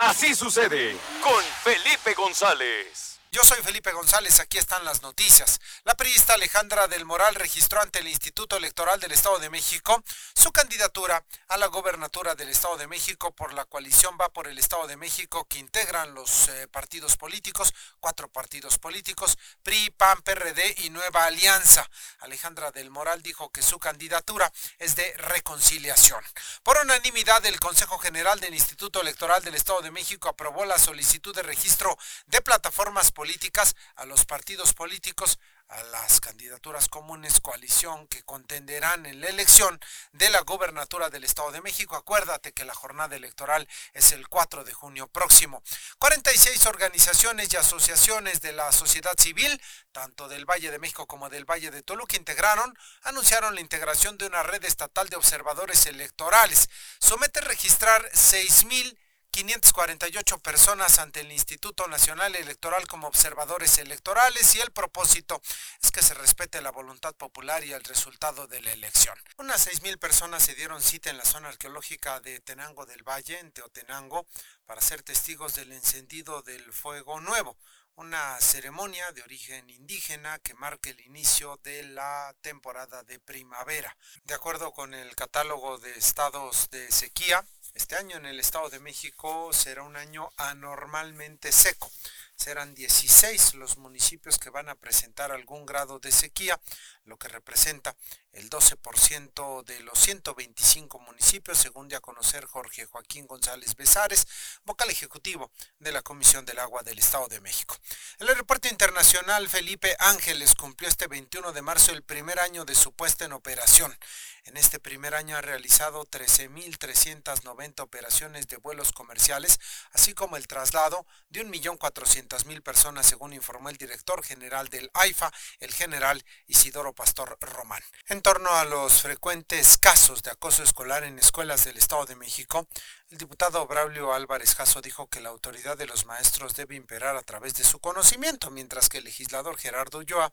Así sucede con Felipe González. Yo soy Felipe González, aquí están las noticias. La periodista Alejandra del Moral registró ante el Instituto Electoral del Estado de México su candidatura a la gobernatura del Estado de México por la coalición Va por el Estado de México que integran los eh, partidos políticos, cuatro partidos políticos, PRI, PAN, PRD y Nueva Alianza. Alejandra del Moral dijo que su candidatura es de reconciliación. Por unanimidad, el Consejo General del Instituto Electoral del Estado de México aprobó la solicitud de registro de plataformas políticas a los partidos políticos a las candidaturas comunes coalición que contenderán en la elección de la gobernatura del Estado de México. Acuérdate que la jornada electoral es el 4 de junio próximo. 46 organizaciones y asociaciones de la sociedad civil, tanto del Valle de México como del Valle de Toluca, integraron, anunciaron la integración de una red estatal de observadores electorales. Somete registrar 6.000 548 personas ante el Instituto Nacional Electoral como observadores electorales y el propósito es que se respete la voluntad popular y el resultado de la elección. Unas 6.000 personas se dieron cita en la zona arqueológica de Tenango del Valle, en Teotenango, para ser testigos del encendido del fuego nuevo una ceremonia de origen indígena que marca el inicio de la temporada de primavera. De acuerdo con el catálogo de estados de sequía, este año en el Estado de México será un año anormalmente seco. Serán 16 los municipios que van a presentar algún grado de sequía, lo que representa el 12% de los 125 municipios, según dio a conocer Jorge Joaquín González Besares, vocal ejecutivo de la Comisión del Agua del Estado de México. El aeropuerto internacional Felipe Ángeles cumplió este 21 de marzo el primer año de su puesta en operación. En este primer año ha realizado 13.390 operaciones de vuelos comerciales, así como el traslado de 1.400.000 personas, según informó el director general del AIFA, el general Isidoro Pastor Román. En torno a los frecuentes casos de acoso escolar en escuelas del Estado de México, el diputado Braulio Álvarez Jasso dijo que la autoridad de los maestros debe imperar a través de su conocimiento, mientras que el legislador Gerardo Ulloa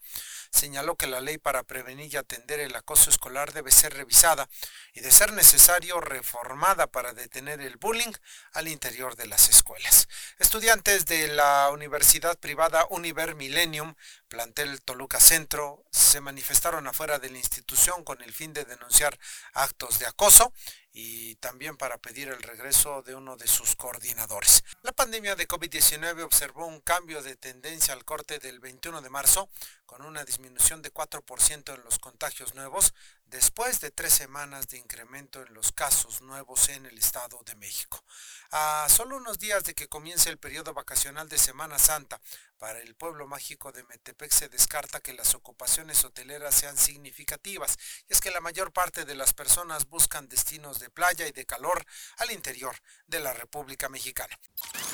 señaló que la ley para prevenir y atender el acoso escolar debe ser revisada y, de ser necesario, reformada para detener el bullying al interior de las escuelas. Estudiantes de la universidad privada Univer Millennium, plantel Toluca Centro, se manifestaron afuera de la institución con el fin de denunciar actos de acoso y también para pedir el regreso de uno de sus coordinadores. La pandemia de COVID-19 observó un cambio de tendencia al corte del 21 de marzo, con una disminución de 4% en los contagios nuevos, después de tres semanas de incremento en los casos nuevos en el Estado de México. A solo unos días de que comience el periodo vacacional de Semana Santa, para el pueblo mágico de Metepec se descarta que las ocupaciones hoteleras sean significativas, y es que la mayor parte de las personas buscan destinos de playa y de calor al interior de la República Mexicana.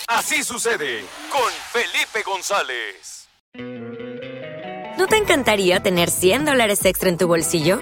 Así sucede con Felipe González. ¿No te encantaría tener 100 dólares extra en tu bolsillo?